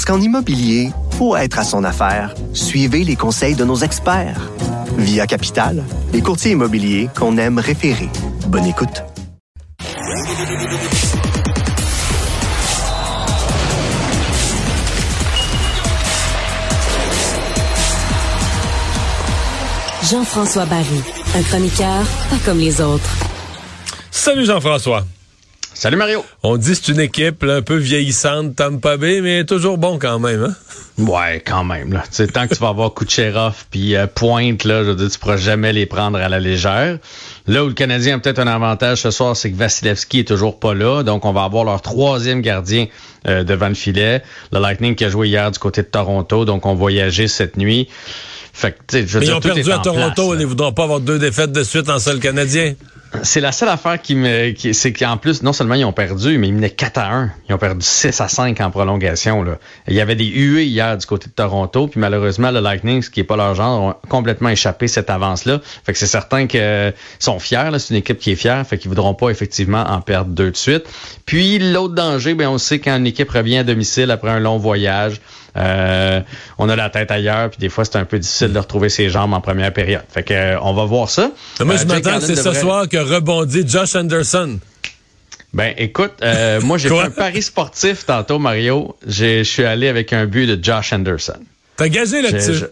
Parce qu'en immobilier, pour être à son affaire, suivez les conseils de nos experts. Via Capital, les courtiers immobiliers qu'on aime référer. Bonne écoute. Jean-François Barry, un chroniqueur pas comme les autres. Salut Jean-François. Salut Mario. On dit que c'est une équipe là, un peu vieillissante, Tampa Bay, mais toujours bon quand même. Hein? Ouais, quand même. Là. T'sais, tant que tu vas avoir Kucherov puis euh, Pointe, là, je veux dire, tu pourras jamais les prendre à la légère. Là où le Canadien a peut-être un avantage ce soir, c'est que Vasilevski est toujours pas là. Donc, on va avoir leur troisième gardien euh, devant le filet. Le Lightning qui a joué hier du côté de Toronto, donc on voyageait cette nuit. Fait que, je veux mais dire, ils ont tout perdu à Toronto, place, ils ne voudront pas avoir deux défaites de suite en seul Canadien. C'est la seule affaire qui me, qui, c'est qu'en plus, non seulement ils ont perdu, mais ils menaient 4 à 1. Ils ont perdu 6 à 5 en prolongation. Il y avait des huées hier du côté de Toronto, puis malheureusement, le Lightning, ce qui est pas leur genre, ont complètement échappé cette avance-là. Fait que c'est certain qu'ils sont fiers. C'est une équipe qui est fière, fait qu'ils voudront pas effectivement en perdre deux de suite. Puis l'autre danger, ben, on sait quand une équipe revient à domicile après un long voyage, euh, on a la tête ailleurs, puis des fois, c'est un peu difficile de retrouver ses jambes en première période. Fait que, euh, on va voir ça. Moi, je m'attends que c'est ce soir que rebondit Josh Anderson. Ben, écoute, euh, moi, j'ai fait un pari sportif tantôt, Mario. J'ai- Je suis allé avec un but de Josh Anderson. T'as gagé Je- là-dessus.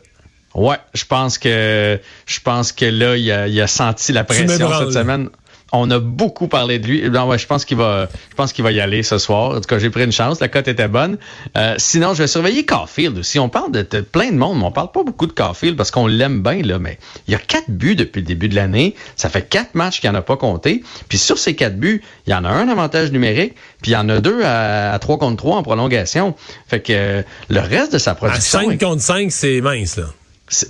ouais, je pense que je pense que là, il a, il a senti la pression cette semaine. On a beaucoup parlé de lui. Non, ouais, je pense qu'il va, je pense qu'il va y aller ce soir. En tout cas, j'ai pris une chance. La cote était bonne. Euh, sinon, je vais surveiller Caulfield aussi. On parle de, de plein de monde, mais on parle pas beaucoup de Caulfield parce qu'on l'aime bien là. Mais il y a quatre buts depuis le début de l'année. Ça fait quatre matchs qu'il en a pas compté. Puis sur ces quatre buts, il y en a un avantage numérique, puis il y en a deux à, à 3 contre 3 en prolongation. Fait que euh, le reste de sa À production. 5 contre 5, c'est mince, là.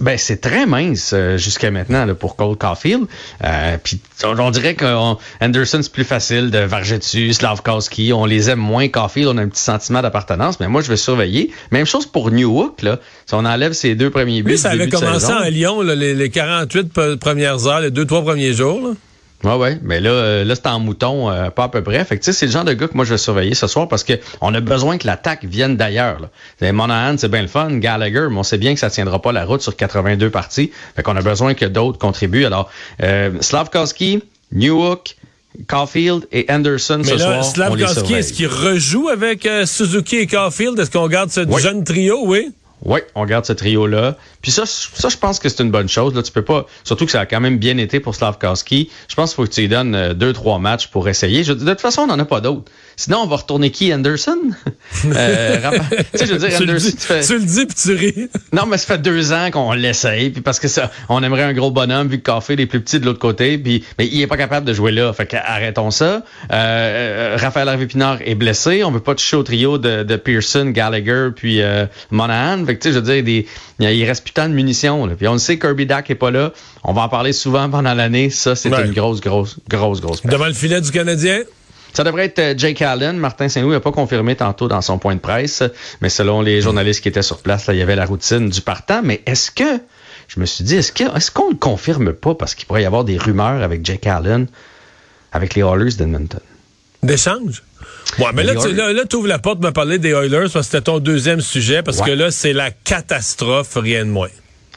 Ben, c'est très mince euh, jusqu'à maintenant là, pour Cole Caulfield. Euh, Puis on, on dirait qu'Anderson, c'est plus facile de varger dessus, Slavkowski, on les aime moins. Caulfield, on a un petit sentiment d'appartenance, mais moi, je vais surveiller. Même chose pour Newhook, là. Si on enlève ses deux premiers buts Lui, ça avait début commencé à Lyon, là, les, les 48 pe- premières heures, les 2-3 premiers jours. là. Ouais, ouais. Mais là, euh, là, c'est en mouton, euh, pas à peu près. Fait que, tu sais, c'est le genre de gars que moi, je vais surveiller ce soir parce que on a besoin que l'attaque vienne d'ailleurs. Monahan, c'est bien le fun. Gallagher, mais on sait bien que ça tiendra pas la route sur 82 parties. Fait qu'on a besoin que d'autres contribuent. Alors, euh, Slavkowski, Newhook, Caulfield et Anderson Mais ce là, soir, Slavkowski, est-ce qu'il rejoue avec euh, Suzuki et Caulfield? Est-ce qu'on garde ce Oui. jeune trio, oui? Oui, on garde ce trio-là. Puis ça, ça, je pense que c'est une bonne chose. Là, tu peux pas, surtout que ça a quand même bien été pour Slavkowski. Je pense qu'il faut que tu lui donnes euh, deux, trois matchs pour essayer. Je- de toute façon, on n'en a pas d'autres. Sinon, on va retourner qui, Anderson? euh, tu sais, je veux dire, tu, le dis, tu fais- tu le dis puis tu ris. non, mais ça fait deux ans qu'on l'essaye, puis parce que ça, on aimerait un gros bonhomme vu que Caulfield est plus petit de l'autre côté, puis mais il est pas capable de jouer là. Fait que arrêtons ça. Euh, euh, Raphaël Harvey Pinard est blessé, on veut pas toucher au trio de, de Pearson, Gallagher, puis euh, Monahan. Fait que tu sais, je veux dire, des, il reste plus tant de munitions. Là. Puis on le sait, Kirby Dack est pas là. On va en parler souvent pendant l'année. Ça, c'est Ouais. une grosse, grosse, grosse, grosse. perte. Devant le filet du Canadien? Ça devrait être euh, Jake Allen. Martin Saint-Louis n'a pas confirmé tantôt dans son point de presse, mais selon les journalistes qui étaient sur place, là, il y avait la routine du partant. Mais est-ce que, je me suis dit, est-ce que, est-ce qu'on le confirme pas parce qu'il pourrait y avoir des rumeurs avec Jake Allen, avec les Oilers d'Edmonton? D'échange? Ouais, mais là, tu là, là, ouvres la porte de me parler des Oilers parce que c'était ton deuxième sujet, parce Ouais. que là, c'est la catastrophe, rien de moins.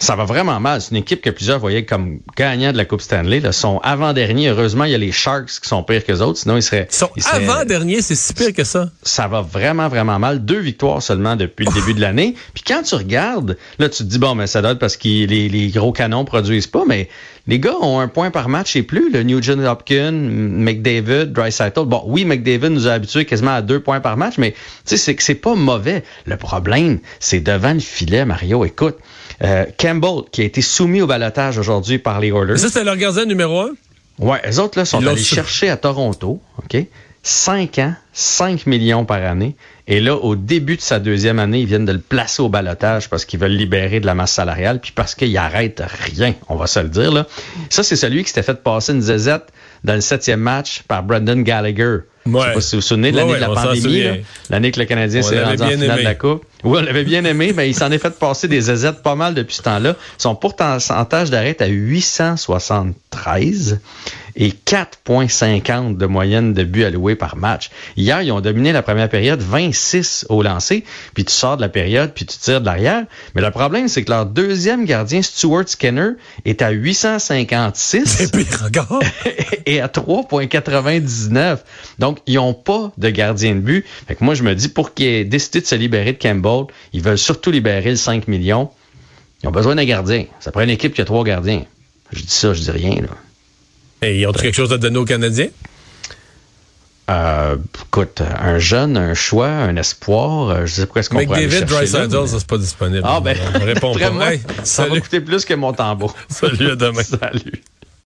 Ça va vraiment mal. C'est une équipe que plusieurs voyaient comme gagnant de la Coupe Stanley. Là, sont avant-derniers. Heureusement, il y a les Sharks qui sont pires que autres. Sinon, ils seraient. Ils sont seraient- avant-dernier, c'est si pire que ça. ça va vraiment, vraiment mal. Deux victoires seulement depuis le début de l'année. Puis quand tu regardes, là, tu te dis, bon, mais ça doit être parce que les, les gros canons produisent pas, mais les gars ont un point par match et plus. Le Nugent Hopkins, McDavid, Dreisaitl. Bon, oui, McDavid nous a habitués quasiment à deux points par match, mais tu sais, c'est que c'est pas mauvais. Le problème, c'est devant le filet, Mario. Écoute, euh, Campbell, qui a été soumis au balotage aujourd'hui par les Oilers. Ça, c'était leur gardien numéro un? Ouais, les autres là sont allés chercher à Toronto, OK? 5 ans, 5 millions par année. Et là, au début de sa deuxième année, ils viennent de le placer au balotage parce qu'ils veulent libérer de la masse salariale, puis parce qu'il arrête rien, on va se le dire. Là. Ça, c'est celui qui s'était fait passer une zézette dans le septième match par Brendan Gallagher. Ouais. Je sais pas si vous vous souvenez de l'année Ouais, de la pandémie, l'année que le Canadien s'est rendu en finale de la Coupe. Oui, on l'avait bien aimé, mais il s'en est fait passer des zézettes pas mal depuis ce temps-là. Son pourcentage d'arrêt est à 873 et 4,50 de moyenne de buts alloués par match. Hier, ils ont dominé la première période 26 au lancer, puis tu sors de la période, puis tu tires de l'arrière. Mais le problème, c'est que leur deuxième gardien, Stuart Skinner, est à 856 C'est pire encore. et à 3,99. Donc, ils n'ont pas de gardien de but. Fait que moi, je me dis, pour qu'ils aient décidé de se libérer de Campbell, ils veulent surtout libérer le 5 millions. Ils ont besoin d'un gardien. Ça prend une équipe qui a trois gardiens. Je dis ça, je dis rien. Là. Et ils ont quelque chose à donner aux Canadiens? Euh, écoute, un jeune, un choix, un espoir, euh, je sais pas ce qu'on pourrait là, Dry mais- ça, c'est pas disponible. Ah ben, On répond pas. Hey, ça va coûter plus que mon tambour. Salut, à demain. Salut.